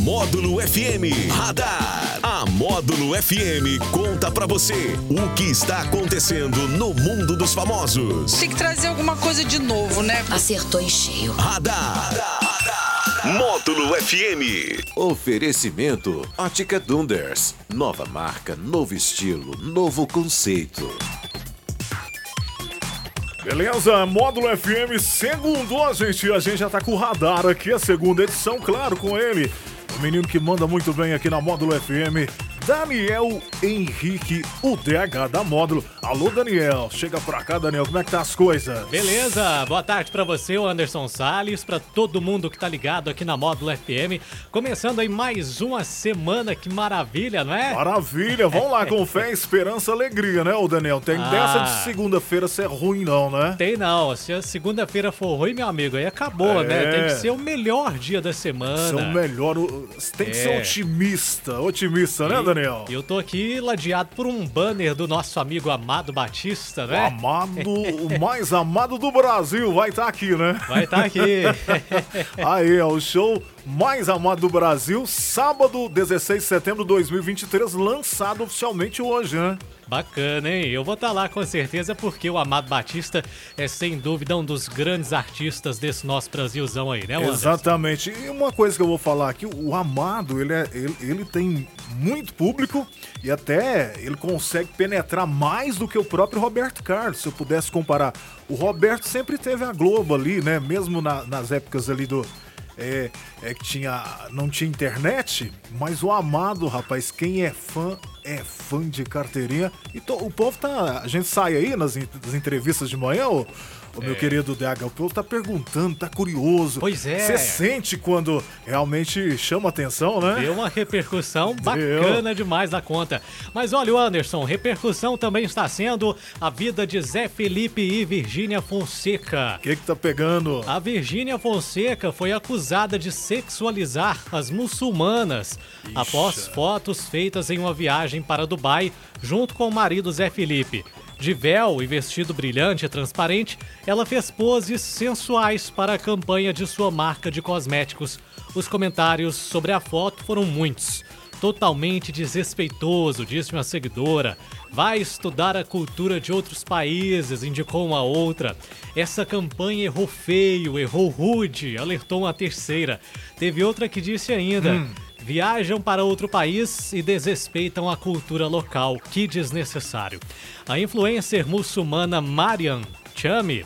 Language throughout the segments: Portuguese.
Módulo FM Radar. A Módulo FM conta pra você o que está acontecendo no mundo dos famosos. Tem que trazer alguma coisa de novo, né? Acertou em cheio. Radar. Módulo FM. Oferecimento Ótica Dunders. Nova marca, novo estilo, novo conceito. Beleza, Módulo FM, segundo a gente, a gente já tá com o radar aqui, a segunda edição, claro, com ele. Menino que manda muito bem aqui na Módulo FM, Daniel Henrique, o DH da Módulo. Alô, Daniel, chega pra cá, Daniel, como é que tá as coisas? Beleza, boa tarde pra você, o Anderson Salles, pra todo mundo que tá ligado aqui na Módulo FM. Começando aí mais uma semana, que maravilha, não é? Maravilha, vamos lá, com fé, esperança, alegria, né, ô Daniel? Tem Ah. dessa de segunda-feira ser ruim não, né? Tem não, se a segunda-feira for ruim, meu amigo, aí acabou, É. né? Tem que ser o melhor dia da semana. Ser o melhor, o- tem que ser É. otimista, otimista, né, E- Daniel? Eu tô aqui ladeado por um banner do nosso amigo Amado Batista, O né? amado, o mais amado do Brasil vai estar aqui, né? Vai estar aqui. Aí, é o show mais amado do Brasil, sábado 16 de setembro de 2023, lançado oficialmente hoje, né? Bacana, hein? Eu vou estar lá com certeza porque o Amado Batista é sem dúvida um dos grandes artistas desse nosso Brasilzão aí, né, Anderson? Exatamente. E uma coisa que eu vou falar aqui, o Amado, ele, é, ele, ele tem muito público e até ele consegue penetrar mais do que o próprio Roberto Carlos, se eu pudesse comparar. O Roberto sempre teve a Globo ali, né? Mesmo na- nas épocas ali do... É, é que tinha, não tinha internet, mas o Amado, rapaz, quem é fã, é fã de carteirinha. E to- o povo tá... A gente sai aí nas, nas entrevistas de manhã, ô, ô meu querido DH, o povo tá perguntando, tá curioso. Pois é. Você sente quando realmente chama atenção, né? Deu uma repercussão bacana demais da conta. Mas olha, o Anderson, repercussão também está sendo a vida de Zé Felipe e Virgínia Fonseca. O que que tá pegando? A Virgínia Fonseca foi acusada de sexualizar as muçulmanas após fotos feitas em uma viagem para Dubai junto com o marido Zé Felipe. De véu e vestido brilhante e transparente, ela fez poses sensuais para a campanha de sua marca de cosméticos. Os comentários sobre a foto foram muitos. Totalmente desrespeitoso, disse uma seguidora. Vai estudar a cultura de outros países, indicou uma outra. Essa campanha errou feio, errou rude, alertou uma terceira. Teve outra que disse ainda. Viajam para outro país e desrespeitam a cultura local. Que desnecessário. A influencer muçulmana Mariam Chami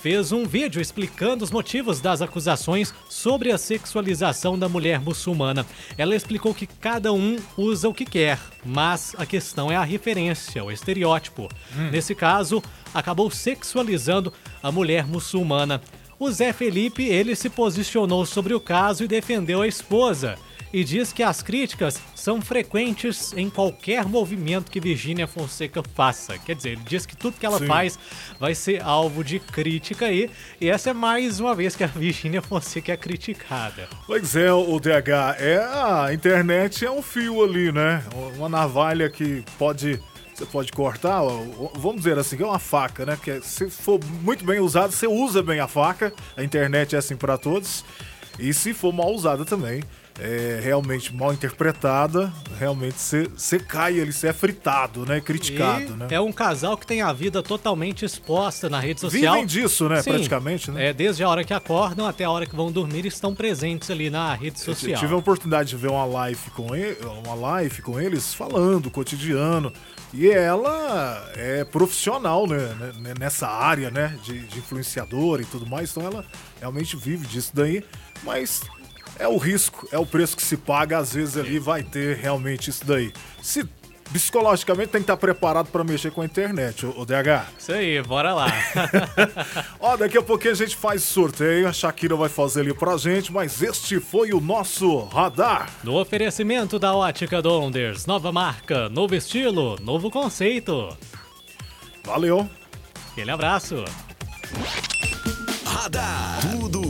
fez um vídeo explicando os motivos das acusações sobre a sexualização da mulher muçulmana. Ela explicou que cada um usa o que quer, mas a questão é a referência, o estereótipo. Nesse caso, acabou sexualizando a mulher muçulmana. O Zé Felipe, ele se posicionou sobre o caso e defendeu a esposa. E diz que as críticas são frequentes em qualquer movimento que Virgínia Fonseca faça. Quer dizer, ele diz que tudo que ela Sim. faz vai ser alvo de crítica aí. E essa é mais uma vez que a Virgínia Fonseca é criticada. Pois é, o DH, é a internet é um fio ali, né? Uma navalha que pode você pode cortar, vamos dizer assim, que é uma faca, né? Que é- se for muito bem usado, você usa bem a faca. A internet é assim para todos. E se for mal usada também, é realmente mal interpretada, realmente você cai ali, você é fritado, né? Criticado, E né? É um casal que tem a vida totalmente exposta na rede social. Vivem disso, né? Sim, Praticamente, né? É, desde a hora que acordam até a hora que vão dormir, estão presentes ali na rede Eu social. tive a oportunidade de ver uma live com ele, uma live com eles falando o cotidiano. E ela é profissional, né, né, nessa área, né, de, de influenciadora e tudo mais. Então ela realmente vive disso daí. Mas é o risco, é o preço que se paga. Às vezes ali vai ter realmente isso daí. Se psicologicamente tem que estar preparado para mexer com a internet, o, DH. Isso aí, bora lá. Ó, daqui a pouquinho a gente faz sorteio, a Shakira vai fazer ali pra gente, mas este foi o nosso radar. No oferecimento da Ótica Donders, nova marca, novo estilo, novo conceito. Valeu! Aquele abraço. Radar.